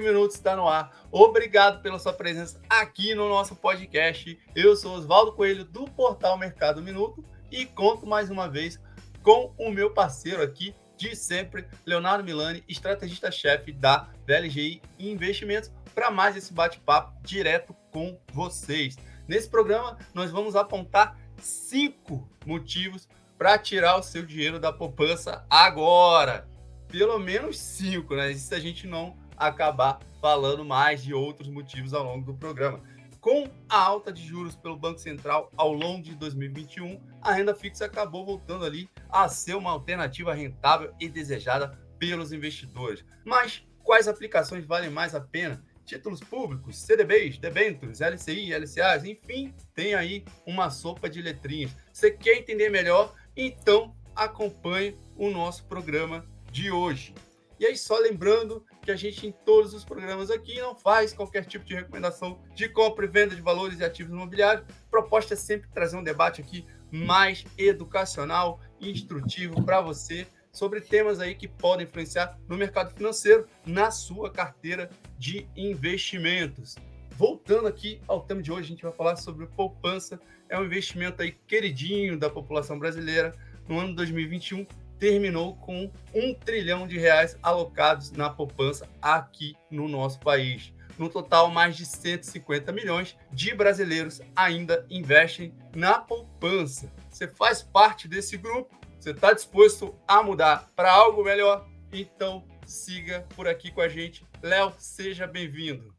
Minutos está no ar. Obrigado pela sua presença aqui no nosso podcast. Eu sou Oswaldo Coelho do portal Mercado Minuto e conto mais uma vez com o meu parceiro aqui de sempre, Leonardo Milani, estrategista-chefe da VLGI Investimentos, para mais esse bate-papo direto com vocês. Nesse programa, nós vamos apontar cinco motivos para tirar o seu dinheiro da poupança agora. Pelo menos cinco, né? Se a gente não acabar falando mais de outros motivos ao longo do programa. Com a alta de juros pelo Banco Central ao longo de 2021, a renda fixa acabou voltando ali a ser uma alternativa rentável e desejada pelos investidores. Mas quais aplicações valem mais a pena? Títulos públicos, CDBs, debêntures, LCI, LCAs, enfim, tem aí uma sopa de letrinhas. Você quer entender melhor? Então acompanhe o nosso programa de hoje. E aí, só lembrando que a gente, em todos os programas aqui, não faz qualquer tipo de recomendação de compra e venda de valores e ativos imobiliários. A proposta é sempre trazer um debate aqui mais educacional e instrutivo para você sobre temas aí que podem influenciar no mercado financeiro, na sua carteira de investimentos. Voltando aqui ao tema de hoje, a gente vai falar sobre poupança. É um investimento aí queridinho da população brasileira. No ano 2021, terminou com um trilhão de reais alocados na poupança aqui no nosso país. No total, mais de 150 milhões de brasileiros ainda investem na poupança. Você faz parte desse grupo? Você está disposto a mudar para algo melhor? Então siga por aqui com a gente. Léo, seja bem-vindo.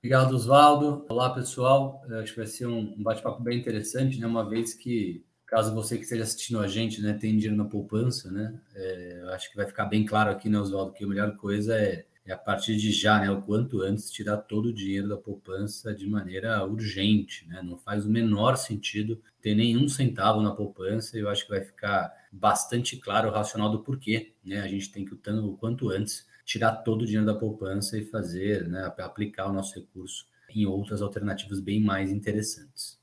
Obrigado, Oswaldo. Olá, pessoal. Acho que vai ser um bate-papo bem interessante, né? Uma vez que caso você que esteja assistindo a gente, né, tem dinheiro na poupança, né, é, eu acho que vai ficar bem claro aqui, né, Oswaldo, que a melhor coisa é, é, a partir de já, né, o quanto antes, tirar todo o dinheiro da poupança de maneira urgente, né, não faz o menor sentido ter nenhum centavo na poupança, eu acho que vai ficar bastante claro o racional do porquê, né, a gente tem que, o quanto antes, tirar todo o dinheiro da poupança e fazer, né, aplicar o nosso recurso em outras alternativas bem mais interessantes.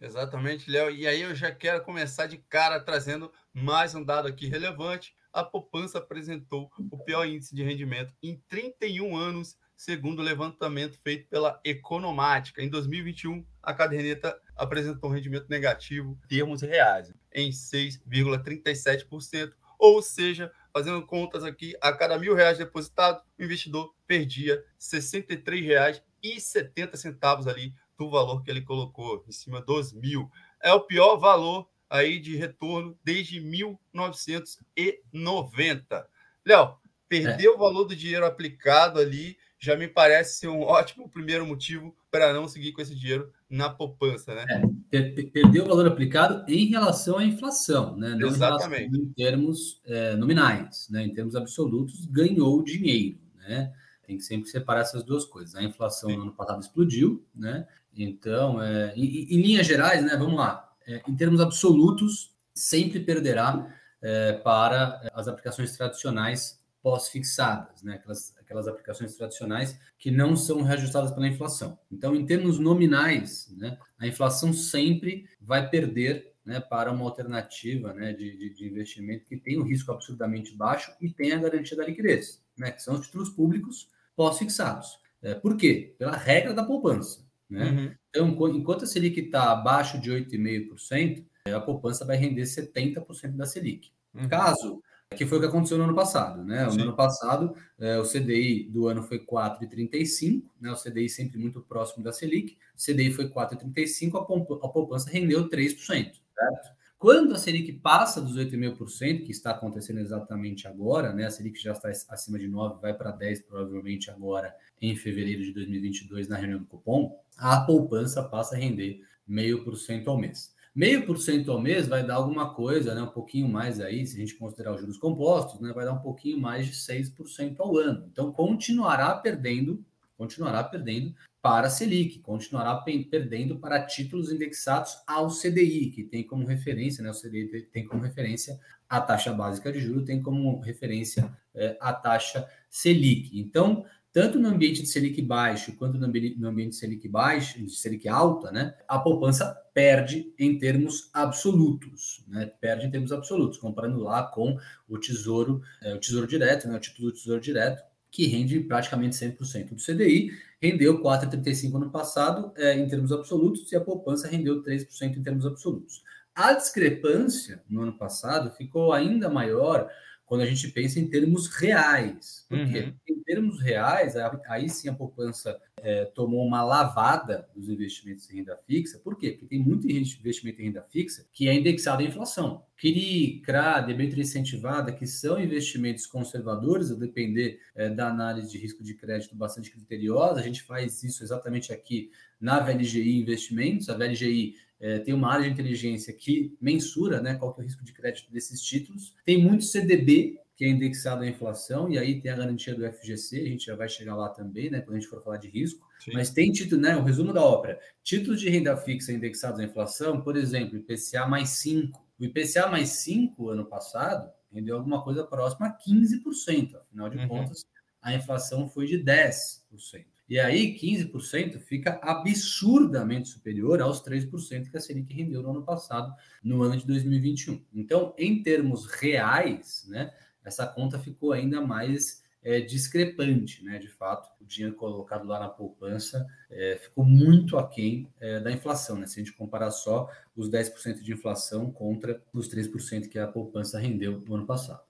Exatamente, Léo. E aí eu já quero começar de cara trazendo mais um dado aqui relevante. A poupança apresentou o pior índice de rendimento em 31 anos, segundo o levantamento feito pela Economática. Em 2021, a caderneta apresentou um rendimento negativo em termos reais, em 6,37%. Ou seja, fazendo contas aqui, a cada mil reais depositado, o investidor perdia R$ 63,70 ali do valor que ele colocou, em cima dos mil. É o pior valor aí de retorno desde 1990. Léo, perder é. o valor do dinheiro aplicado ali já me parece ser um ótimo primeiro motivo para não seguir com esse dinheiro na poupança, né? É, perdeu o valor aplicado em relação à inflação, né? Não Exatamente. Em, em termos é, nominais, né? Em termos absolutos, ganhou dinheiro, né? Tem que sempre separar essas duas coisas. A inflação Sim. no ano passado explodiu, né? Então, é, em, em, linhas gerais, né, vamos lá, é, em termos absolutos, sempre perderá é, para as aplicações tradicionais pós-fixadas, né, aquelas, aquelas aplicações tradicionais que não são reajustadas pela inflação. Então, em termos nominais, né, a inflação sempre vai perder né, para uma alternativa né, de, de, de, investimento que tem um risco absurdamente baixo e tem a garantia da liquidez, né, que são os títulos públicos pós-fixados. É, por quê? Pela regra da poupança. Né? Uhum. Então, enquanto a Selic está abaixo de 8,5%, é, a poupança vai render 70% da Selic. Uhum. Caso, que foi o que aconteceu no ano passado, né? No ano passado, é, o CDI do ano foi 4,35, né? O CDI sempre muito próximo da Selic. O CDI foi 4,35, a poupança rendeu 3%, certo? Quando a Selic passa dos 8,5%, que está acontecendo exatamente agora, né? A Selic já está acima de 9, vai para 10 provavelmente agora em fevereiro de 2022 na reunião do cupom, a poupança passa a render meio por cento ao mês. Meio por cento ao mês vai dar alguma coisa, né? Um pouquinho mais aí, se a gente considerar os juros compostos, né? Vai dar um pouquinho mais de 6% ao ano. Então continuará perdendo, continuará perdendo para a Selic, continuará perdendo para títulos indexados ao CDI, que tem como referência, né, o CDI tem como referência a taxa básica de juros, tem como referência é, a taxa Selic. Então, tanto no ambiente de Selic baixo quanto no ambiente, de Selic baixo, de Selic alta, né, a poupança perde em termos absolutos, né, perde em termos absolutos, comparando lá com o tesouro, é, o tesouro direto, né, o título do tesouro direto, que rende praticamente 100% do CDI, rendeu 4,35% ano passado é, em termos absolutos e a poupança rendeu 3% em termos absolutos. A discrepância no ano passado ficou ainda maior quando a gente pensa em termos reais. Porque uhum. em termos reais, aí sim a poupança é, tomou uma lavada dos investimentos em renda fixa. Por quê? Porque tem muito investimento em renda fixa que é indexado à inflação. CRI, CRA, debênture incentivada, que são investimentos conservadores, a depender é, da análise de risco de crédito bastante criteriosa. A gente faz isso exatamente aqui na VLGI Investimentos. A VLGI é, tem uma área de inteligência que mensura né, qual que é o risco de crédito desses títulos. Tem muito CDB, que é indexado à inflação, e aí tem a garantia do FGC, a gente já vai chegar lá também, né, quando a gente for falar de risco. Sim. Mas tem título, né, o resumo da ópera, títulos de renda fixa indexados à inflação, por exemplo, IPCA mais 5. O IPCA mais 5, ano passado, rendeu alguma coisa próxima a 15%, afinal de uhum. contas, a inflação foi de 10%. E aí, 15% fica absurdamente superior aos 3% que a Selic rendeu no ano passado, no ano de 2021. Então, em termos reais, né, essa conta ficou ainda mais é, discrepante, né? De fato, o dinheiro colocado lá na poupança é, ficou muito aquém é, da inflação, né? Se a gente comparar só os 10% de inflação contra os 3% que a poupança rendeu no ano passado.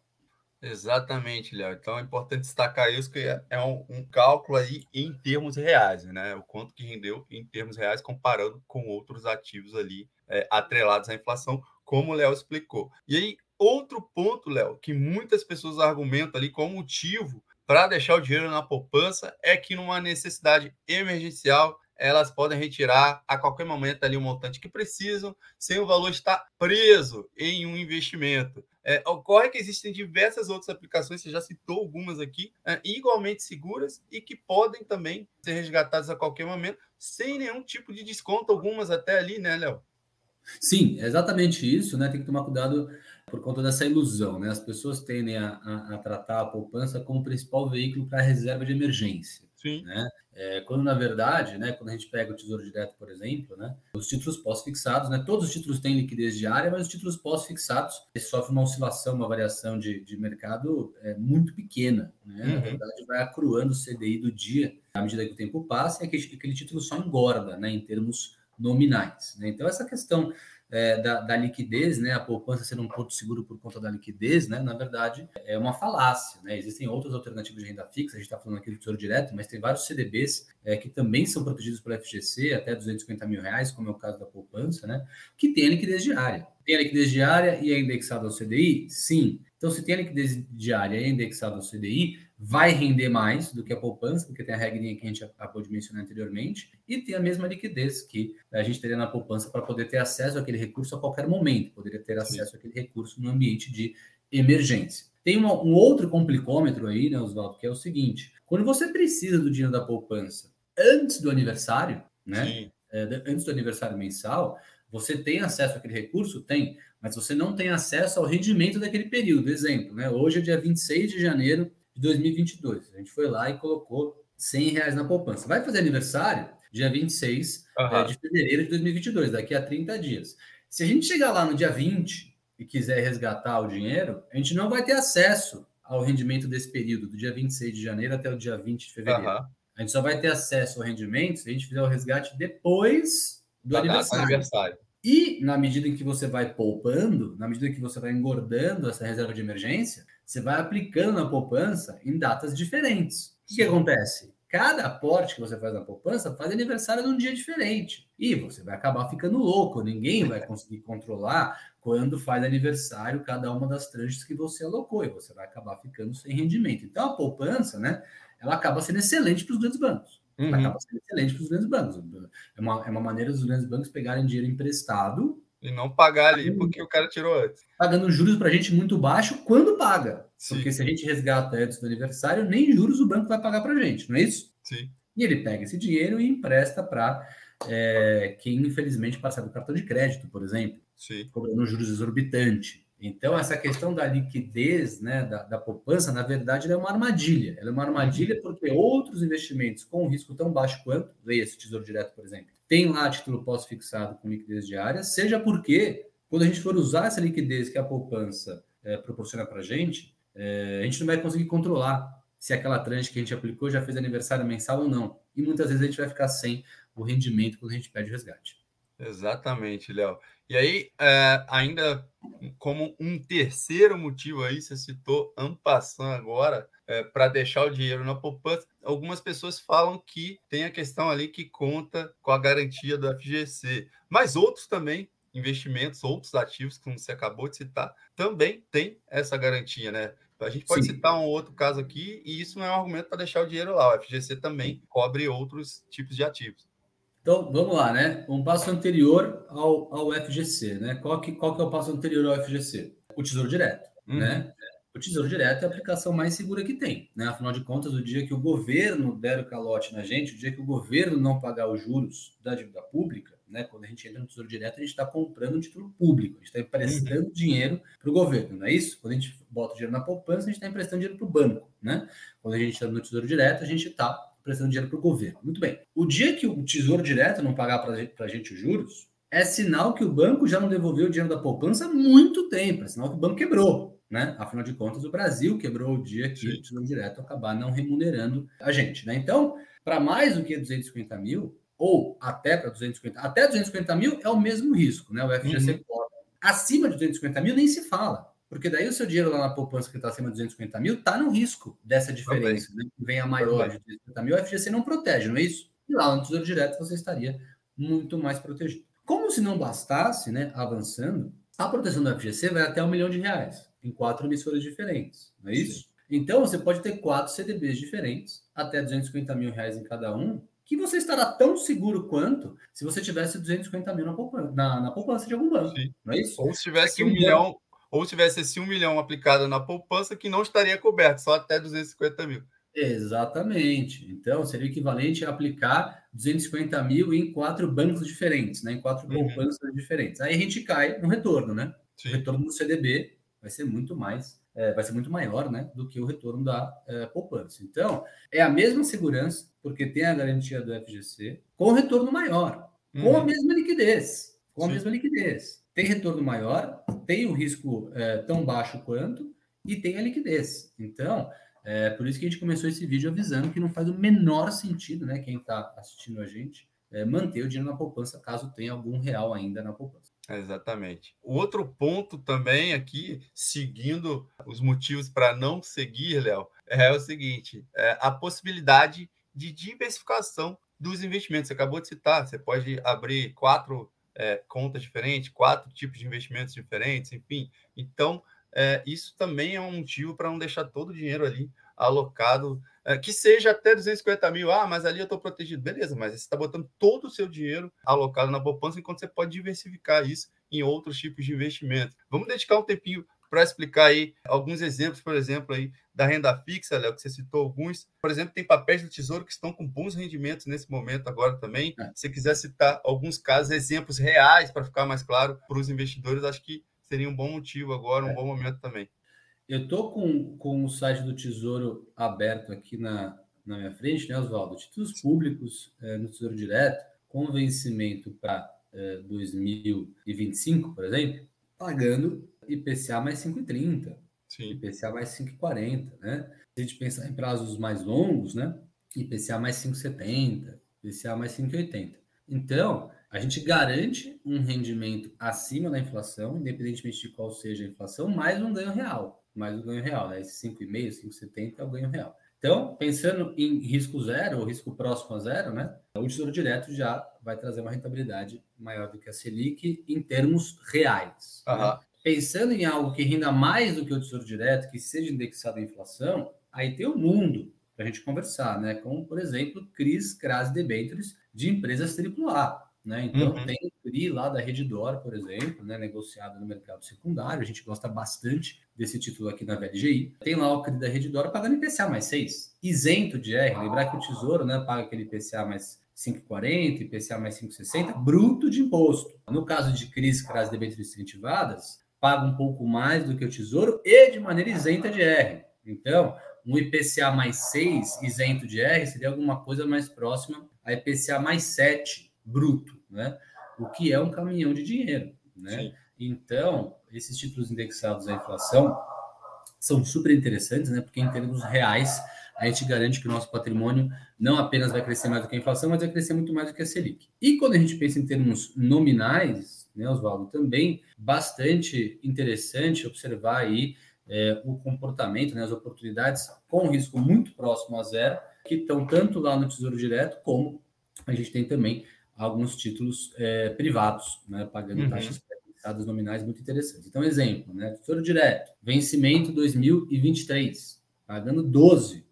Exatamente, Léo. Então é importante destacar isso, que é, é um, um, cálculo aí em termos reais, né? O quanto que rendeu em termos reais comparando com outros ativos ali é, atrelados à inflação, como o Léo explicou. E aí, outro ponto, Léo, que muitas pessoas argumentam ali como motivo para deixar o dinheiro na poupança é que numa necessidade emergencial elas podem retirar a qualquer momento ali o montante que precisam, sem o valor estar preso em um investimento. É, ocorre que existem diversas outras aplicações, você já citou algumas aqui, é, igualmente seguras e que podem também ser resgatadas a qualquer momento, sem nenhum tipo de desconto, algumas até ali, né, Léo? Sim, é exatamente isso, né? Tem que tomar cuidado por conta dessa ilusão, né? As pessoas tendem a, a, a tratar a poupança como principal veículo para reserva de emergência. Sim. Né? É, quando na verdade, né, quando a gente pega o Tesouro Direto, por exemplo, né, os títulos pós-fixados, né, todos os títulos têm liquidez diária, mas os títulos pós-fixados sofrem uma oscilação, uma variação de, de mercado é, muito pequena. Né? Uhum. Na verdade, vai acruando o CDI do dia à medida que o tempo passa e aquele, aquele título só engorda né, em termos nominais. Né? Então, essa questão é, da, da, liquidez, né, a poupança ser um ponto seguro por conta da liquidez, né, na verdade, é uma falácia. Né? Existem outras alternativas de renda fixa, a gente está falando aqui do Tesouro Direto, mas tem vários CDBs é, que também são protegidos pelo FGC, até 250 mil reais, como é o caso da poupança, né, que tem a liquidez diária. Tem a liquidez diária e é indexado ao CDI? Sim. Então, se tem a liquidez diária e é indexado ao CDI, vai render mais do que a poupança, porque tem a regrinha que a gente acabou de mencionar anteriormente, e tem a mesma liquidez que a gente teria na poupança para poder ter acesso àquele recurso a qualquer momento, poderia ter acesso àquele recurso no ambiente de emergência. Tem uma, um outro complicômetro aí, né, Oswaldo, que é o seguinte: quando você precisa do dinheiro da poupança antes do aniversário, né? É, antes do aniversário mensal, você tem acesso àquele recurso? Tem, mas você não tem acesso ao rendimento daquele período. Exemplo, né? Hoje é dia 26 de janeiro de 2022. A gente foi lá e colocou 100 reais na poupança. Vai fazer aniversário dia 26 uhum. é, de fevereiro de 2022, daqui a 30 dias. Se a gente chegar lá no dia 20 e quiser resgatar o dinheiro, a gente não vai ter acesso ao rendimento desse período, do dia 26 de janeiro até o dia 20 de fevereiro. Uhum. A gente só vai ter acesso ao rendimento se a gente fizer o resgate depois do aniversário. aniversário. E na medida em que você vai poupando, na medida em que você vai engordando essa reserva de emergência, você vai aplicando na poupança em datas diferentes. O que, que acontece? Cada aporte que você faz na poupança faz aniversário num dia diferente. E você vai acabar ficando louco. Ninguém vai conseguir controlar quando faz aniversário cada uma das tranches que você alocou. E você vai acabar ficando sem rendimento. Então a poupança, né? Ela acaba sendo excelente para os grandes bancos. Uhum. Acaba sendo excelente para os grandes bancos. É uma, é uma maneira dos grandes bancos pegarem dinheiro emprestado e não pagar ali porque o cara tirou antes. Pagando juros para a gente muito baixo quando paga. Sim. Porque se a gente resgata antes do aniversário, nem juros o banco vai pagar para a gente, não é isso? Sim. E ele pega esse dinheiro e empresta para é, quem, infelizmente, passar do cartão de crédito, por exemplo, Sim. cobrando juros exorbitantes. Então, essa questão da liquidez, né, da, da poupança, na verdade, é uma armadilha. Ela é uma armadilha porque outros investimentos com risco tão baixo quanto, leia esse Tesouro Direto, por exemplo, tem lá título pós-fixado com liquidez diária, seja porque, quando a gente for usar essa liquidez que a poupança é, proporciona para a gente, é, a gente não vai conseguir controlar se aquela tranche que a gente aplicou já fez aniversário mensal ou não. E muitas vezes a gente vai ficar sem o rendimento quando a gente pede o resgate. Exatamente, Léo. E aí, é, ainda como um terceiro motivo aí, você citou Ampassan agora, é, para deixar o dinheiro na poupança, algumas pessoas falam que tem a questão ali que conta com a garantia do FGC, mas outros também, investimentos, outros ativos, como você acabou de citar, também tem essa garantia, né? A gente pode Sim. citar um outro caso aqui, e isso não é um argumento para deixar o dinheiro lá. O FGC também cobre outros tipos de ativos. Então, vamos lá, né? Um passo anterior ao, ao FGC, né? Qual que, qual que é o passo anterior ao FGC? O Tesouro Direto, uhum. né? O Tesouro Direto é a aplicação mais segura que tem, né? Afinal de contas, o dia que o governo der o calote na gente, o dia que o governo não pagar os juros da dívida pública, né? Quando a gente entra no Tesouro Direto, a gente está comprando um título público, a gente está emprestando uhum. dinheiro para o governo, não é isso? Quando a gente bota o dinheiro na poupança, a gente está emprestando dinheiro para o banco, né? Quando a gente está no Tesouro Direto, a gente está prestando dinheiro para o governo. Muito bem. O dia que o Tesouro Direto não pagar para a gente os juros, é sinal que o banco já não devolveu o dinheiro da poupança há muito tempo. É sinal que o banco quebrou. Né? Afinal de contas, o Brasil quebrou o dia que Sim. o Tesouro Direto acabar não remunerando a gente. Né? Então, para mais do que 250 mil, ou até para 250, até 250 mil é o mesmo risco, né? O FGC uhum. Acima de 250 mil nem se fala. Porque daí o seu dinheiro lá na poupança que está acima de 250 mil está no risco dessa diferença. Né? Vem a maior de 250 mil, o FGC não protege, não é isso? E lá no Tesouro Direto você estaria muito mais protegido. Como se não bastasse, né, avançando, a proteção do FGC vai até um milhão de reais, em quatro emissoras diferentes, não é isso? Sim. Então você pode ter quatro CDBs diferentes, até 250 mil reais em cada um, que você estará tão seguro quanto se você tivesse 250 mil na poupança, na, na poupança de algum banco, Sim. não é isso? Ou se tivesse um milhão, ou tivesse esse um milhão aplicado na poupança, que não estaria coberto, só até 250 mil. Exatamente. Então, seria equivalente a aplicar 250 mil em quatro bancos diferentes, né? em quatro uhum. poupanças diferentes. Aí a gente cai no retorno, né? Sim. O retorno do CDB vai ser muito mais, é, vai ser muito maior né? do que o retorno da é, poupança. Então, é a mesma segurança, porque tem a garantia do FGC, com retorno maior, uhum. com a mesma liquidez. Com Sim. a mesma liquidez. Tem retorno maior, tem o risco é, tão baixo quanto e tem a liquidez. Então, é por isso que a gente começou esse vídeo avisando que não faz o menor sentido, né? Quem está assistindo a gente, é, manter o dinheiro na poupança caso tenha algum real ainda na poupança. Exatamente. O outro ponto também aqui, seguindo os motivos para não seguir, Léo, é o seguinte: é a possibilidade de diversificação dos investimentos. Você acabou de citar, você pode abrir quatro é, contas diferentes, quatro tipos de investimentos diferentes, enfim. Então, é, isso também é um motivo para não deixar todo o dinheiro ali alocado, é, que seja até 250 mil. Ah, mas ali eu estou protegido. Beleza, mas você está botando todo o seu dinheiro alocado na poupança, enquanto você pode diversificar isso em outros tipos de investimento. Vamos dedicar um tempinho para explicar aí alguns exemplos, por exemplo, aí da renda fixa, Léo, que você citou alguns. Por exemplo, tem papéis do Tesouro que estão com bons rendimentos nesse momento agora também. É. Se quiser citar alguns casos, exemplos reais para ficar mais claro para os investidores, acho que seria um bom motivo agora, um é. bom momento também. Eu estou com, com o site do Tesouro aberto aqui na, na minha frente, né, Oswaldo? Títulos públicos é, no Tesouro Direto, com vencimento para é, 2025, por exemplo, pagando IPCA mais 5,30, IPCA mais 5,40, né? Se a gente pensar em prazos mais longos, né? IPCA mais 5,70, IPCA mais 5,80. Então, a gente garante um rendimento acima da inflação, independentemente de qual seja a inflação, mais um ganho real, mais um ganho real, né? Esse 5,5, 5,70 é o ganho real. Então, pensando em risco zero ou risco próximo a zero, né? O Tesouro Direto já vai trazer uma rentabilidade maior do que a Selic em termos reais. Uhum. Né? pensando em algo que renda mais do que o Tesouro Direto, que seja indexado à inflação, aí tem o um mundo para a gente conversar, né? Como, por exemplo, CRIs, CRAS debêntures de empresas AAA. Né? Então, uhum. tem CRI lá da Redditor, por exemplo, né? negociado no mercado secundário. A gente gosta bastante desse título aqui na VLGI. Tem lá o CRI da Redditor pagando IPCA mais 6, isento de R. Lembrar que o Tesouro né, paga aquele IPCA mais 5,40, IPCA mais 5,60, bruto de imposto. No caso de CRIs, CRAS debêntures incentivadas, paga um pouco mais do que o Tesouro e de maneira isenta de R. Então, um IPCA mais 6 isento de R seria alguma coisa mais próxima a IPCA mais 7 bruto, né? O que é um caminhão de dinheiro, né? Sim. Então, esses títulos indexados à inflação são super interessantes, né? Porque em termos reais a gente garante que o nosso patrimônio não apenas vai crescer mais do que a inflação, mas vai crescer muito mais do que a Selic. E quando a gente pensa em termos nominais, né, Oswaldo, também bastante interessante observar aí é, o comportamento, né, as oportunidades com risco muito próximo a zero, que estão tanto lá no Tesouro Direto, como a gente tem também alguns títulos é, privados, né, pagando uhum. taxas pré nominais muito interessantes. Então, exemplo, né, Tesouro Direto, vencimento 2023, pagando 12%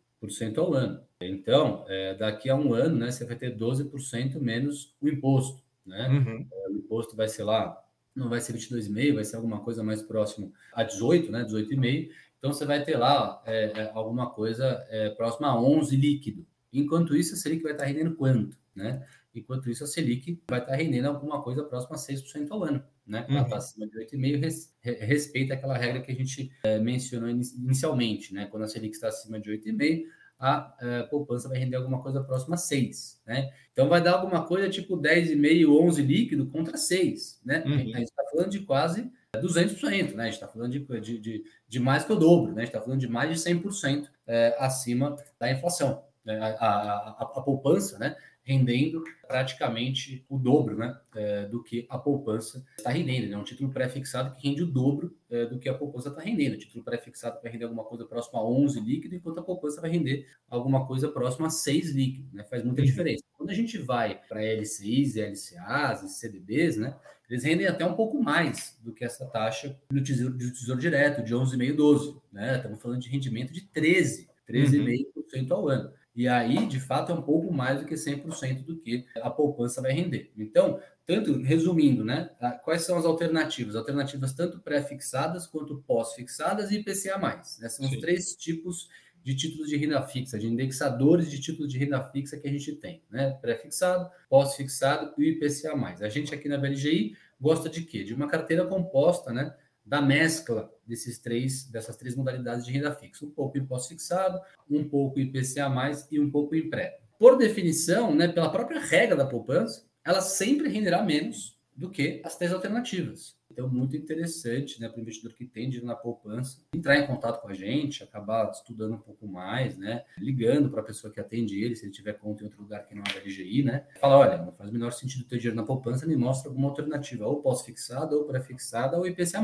ao ano. Então, é, daqui a um ano, né, você vai ter 12% menos o imposto. Né? Uhum. É, o imposto vai ser lá não vai ser 22,5, vai ser alguma coisa mais próximo a 18, né? 18,5. Então você vai ter lá é, é, alguma coisa é, próxima a 11 líquido. Enquanto isso, a Selic vai estar rendendo quanto, né? Enquanto isso, a Selic vai estar rendendo alguma coisa próxima a 6% ao ano, né? Ela está uhum. acima de 8,5, res, respeita aquela regra que a gente é, mencionou inicialmente, né? Quando a Selic está acima de 8,5, a, a é, poupança vai render alguma coisa próxima a 6, né? Então vai dar alguma coisa tipo 10,5, 11 líquido contra 6, né? Uhum. A gente está falando de quase 200%, né? A gente está falando de, de, de, de, mais que o dobro, né? A gente está falando de mais de 100% é, acima da inflação. Né? A, a, a poupança, né? Rendendo praticamente o dobro né, é, do que a poupança está rendendo. É né? um título pré-fixado que rende o dobro é, do que a poupança está rendendo. O título pré-fixado vai render alguma coisa próxima a 11 líquido, enquanto a poupança vai render alguma coisa próxima a 6 líquido. Né? Faz muita uhum. diferença. Quando a gente vai para LCIs e LCAs e CDBs, né, eles rendem até um pouco mais do que essa taxa do tesouro, do tesouro direto, de 11,5, 12. Né? Estamos falando de rendimento de 13, 13,5% uhum. ao ano. E aí, de fato, é um pouco mais do que 100% do que a poupança vai render. Então, tanto resumindo, né? Quais são as alternativas? Alternativas tanto pré-fixadas quanto pós-fixadas e IPCA+. Né? São Sim. os três tipos de títulos de renda fixa, de indexadores de títulos de renda fixa que a gente tem, né? Pré-fixado, pós-fixado e IPCA+. A gente aqui na BLGI gosta de quê? De uma carteira composta, né? Da mescla desses três, dessas três modalidades de renda fixa. Um pouco imposto fixado, um pouco IPCA+, e um pouco em pré. Por definição, né, pela própria regra da poupança, ela sempre renderá menos do que as três alternativas. Então, muito interessante né, para o investidor que tem dinheiro na poupança entrar em contato com a gente, acabar estudando um pouco mais, né? Ligando para a pessoa que atende ele, se ele tiver conta em outro lugar que não é da LGI, né? Fala, olha, não faz o menor sentido ter dinheiro na poupança, me mostra alguma alternativa, ou pós-fixada, ou pré-fixada, ou IPCA+,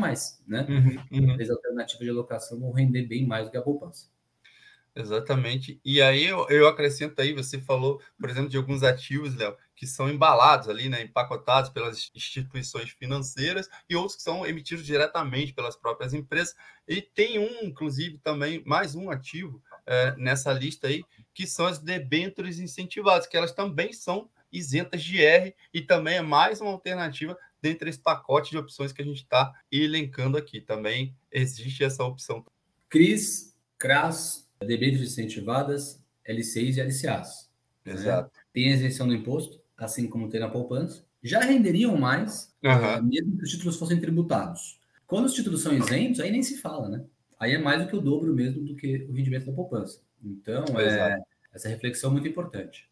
né? Uhum, uhum. As alternativas de alocação vão render bem mais do que a poupança. Exatamente. E aí eu, eu acrescento aí, você falou, por exemplo, de alguns ativos, Léo, que são embalados ali, né, empacotados pelas instituições financeiras e outros que são emitidos diretamente pelas próprias empresas. E tem um, inclusive, também, mais um ativo é, nessa lista aí, que são as debêntures incentivadas, que elas também são isentas de R e também é mais uma alternativa dentre esse pacote de opções que a gente está elencando aqui. Também existe essa opção. Cris, CRAS, debêntures incentivadas, LCIs e LCAs. Né? Exato. Né? Tem isenção do imposto, assim como tem na poupança, já renderiam mais, uhum. mesmo que os títulos fossem tributados. Quando os títulos são isentos, aí nem se fala, né? Aí é mais do que o dobro mesmo do que o rendimento da poupança. Então, é, essa reflexão é muito importante.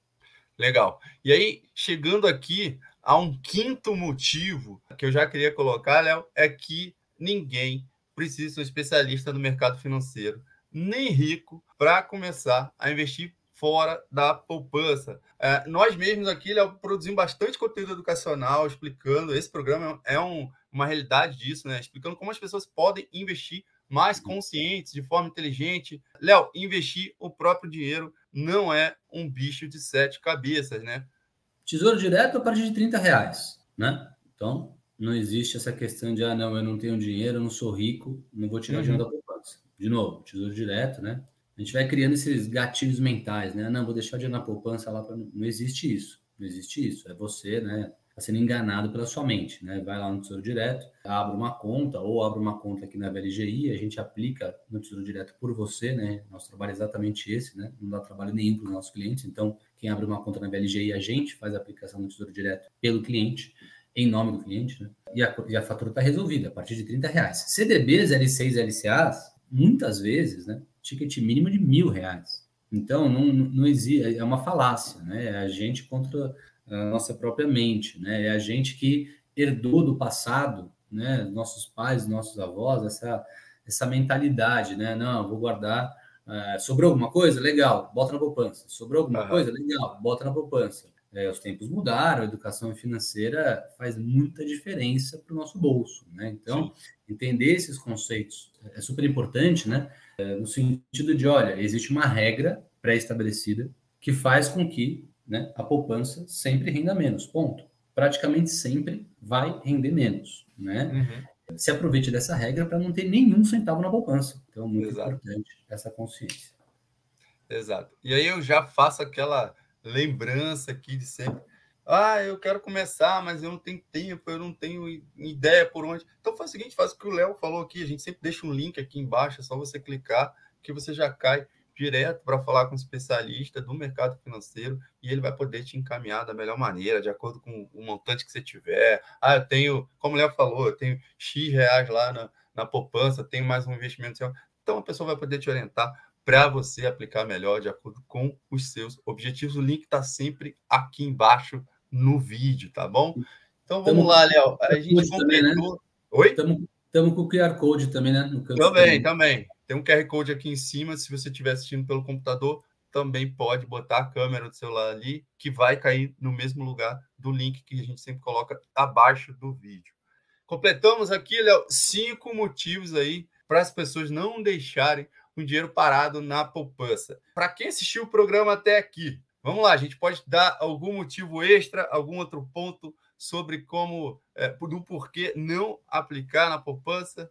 Legal. E aí, chegando aqui a um quinto motivo que eu já queria colocar, Léo, é que ninguém precisa ser um especialista no mercado financeiro, nem rico, para começar a investir fora da poupança. É, nós mesmos aqui Léo, produzimos bastante conteúdo educacional explicando. Esse programa é um, uma realidade disso, né? Explicando como as pessoas podem investir mais conscientes, de forma inteligente. Léo, investir o próprio dinheiro não é um bicho de sete cabeças, né? Tesouro direto a partir de 30 reais, né? Então, não existe essa questão de, ah, não, eu não tenho dinheiro, eu não sou rico, não vou tirar uhum. dinheiro da poupança. De novo, tesouro direto, né? A gente vai criando esses gatilhos mentais, né? Não, vou deixar de ir na poupança lá. Não existe isso. Não existe isso. É você, né? Tá sendo enganado pela sua mente, né? Vai lá no Tesouro Direto, abre uma conta ou abre uma conta aqui na VLGI, a gente aplica no Tesouro Direto por você, né? Nosso trabalho é exatamente esse, né? Não dá trabalho nenhum para os nossos clientes. Então, quem abre uma conta na VLGI, a gente faz a aplicação no Tesouro Direto pelo cliente, em nome do cliente, né? E a, e a fatura está resolvida a partir de 30 reais. CDBs, L6 LCAs, muitas vezes, né? Ticket mínimo de mil reais. Então, não, não existe, é uma falácia, né? É a gente contra a nossa própria mente, né? É a gente que herdou do passado, né? Nossos pais, nossos avós, essa, essa mentalidade, né? Não, vou guardar É, sobrou alguma coisa? Legal, bota na poupança. Sobrou alguma uhum. coisa? Legal, bota na poupança. É, os tempos mudaram, a educação financeira faz muita diferença para o nosso bolso, né? Então, Sim. Entender esses conceitos é super importante, né? É, no sentido de, olha, existe uma regra pré-estabelecida que faz com que né, a poupança sempre renda menos, ponto. Praticamente sempre vai render menos, né? Uhum. Se aproveite dessa regra para não ter nenhum centavo na poupança. Então, muito Exato. importante essa consciência. Exato. E aí eu já faço aquela lembrança aqui de sempre. Ah, eu quero começar, mas eu não tenho tempo, eu não tenho ideia por onde. Então faz o seguinte, faz o que o Léo falou aqui, a gente sempre deixa um link aqui embaixo, é só você clicar que você já cai direto para falar com um especialista do mercado financeiro e ele vai poder te encaminhar da melhor maneira, de acordo com o montante que você tiver. Ah, eu tenho, como o Léo falou, eu tenho X reais lá na, na poupança, tenho mais um investimento. Então a pessoa vai poder te orientar para você aplicar melhor de acordo com os seus objetivos. O link está sempre aqui embaixo no vídeo, tá bom? Então vamos tamo, lá, Léo. A gente completou. Também, né? Oi? Estamos com o QR Code também, né? No também, também. Tem um QR Code aqui em cima. Se você estiver assistindo pelo computador, também pode botar a câmera do celular ali, que vai cair no mesmo lugar do link que a gente sempre coloca abaixo do vídeo. Completamos aqui, Léo, cinco motivos aí para as pessoas não deixarem com dinheiro parado na poupança. Para quem assistiu o programa até aqui, vamos lá, a gente pode dar algum motivo extra, algum outro ponto sobre como, é, do porquê não aplicar na poupança?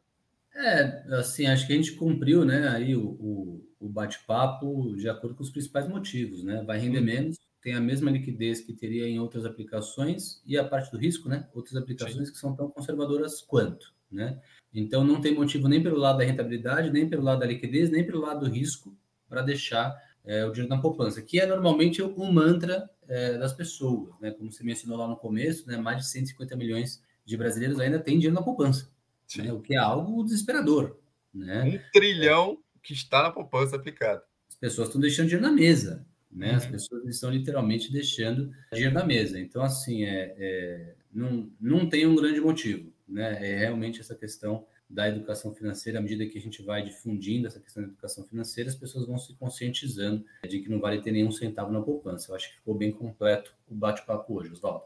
É, assim, acho que a gente cumpriu, né, aí o, o, o bate-papo de acordo com os principais motivos, né? Vai render menos, tem a mesma liquidez que teria em outras aplicações e a parte do risco, né? Outras aplicações Sim. que são tão conservadoras quanto, né? Então, não tem motivo nem pelo lado da rentabilidade, nem pelo lado da liquidez, nem pelo lado do risco para deixar é, o dinheiro na poupança, que é normalmente o mantra é, das pessoas, né? Como você mencionou lá no começo, né? mais de 150 milhões de brasileiros ainda têm dinheiro na poupança, né? o que é algo desesperador. Né? Um trilhão que está na poupança aplicada. As pessoas estão deixando dinheiro na mesa, né? Uhum. As pessoas estão literalmente deixando dinheiro na mesa. Então, assim, é, é, não, não tem um grande motivo né? É realmente essa questão da educação financeira, à medida que a gente vai difundindo essa questão da educação financeira, as pessoas vão se conscientizando de que não vale ter nenhum centavo na poupança. Eu acho que ficou bem completo o bate-papo hoje, Oswaldo.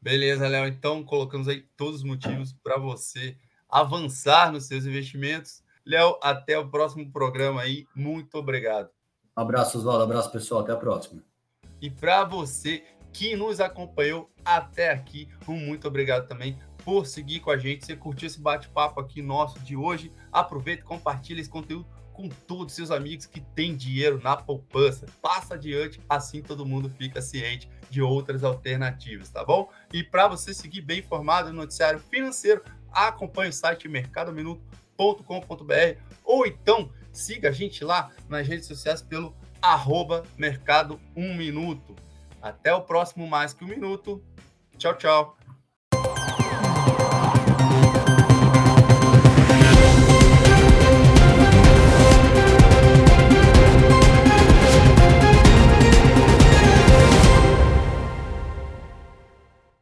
Beleza, Léo. Então, colocamos aí todos os motivos para você avançar nos seus investimentos. Léo, até o próximo programa aí. Muito obrigado. Um abraço, Oswaldo. Um abraço, pessoal. Até a próxima. E para você que nos acompanhou até aqui, um muito obrigado também por seguir com a gente. Se curtiu esse bate-papo aqui nosso de hoje, aproveita e compartilha esse conteúdo com todos os seus amigos que têm dinheiro na poupança. Passa adiante, assim todo mundo fica ciente de outras alternativas, tá bom? E para você seguir bem informado no noticiário financeiro, acompanhe o site mercadominuto.com.br ou então siga a gente lá nas redes sociais pelo arroba mercado 1 minuto. Até o próximo Mais Que Um Minuto. Tchau, tchau.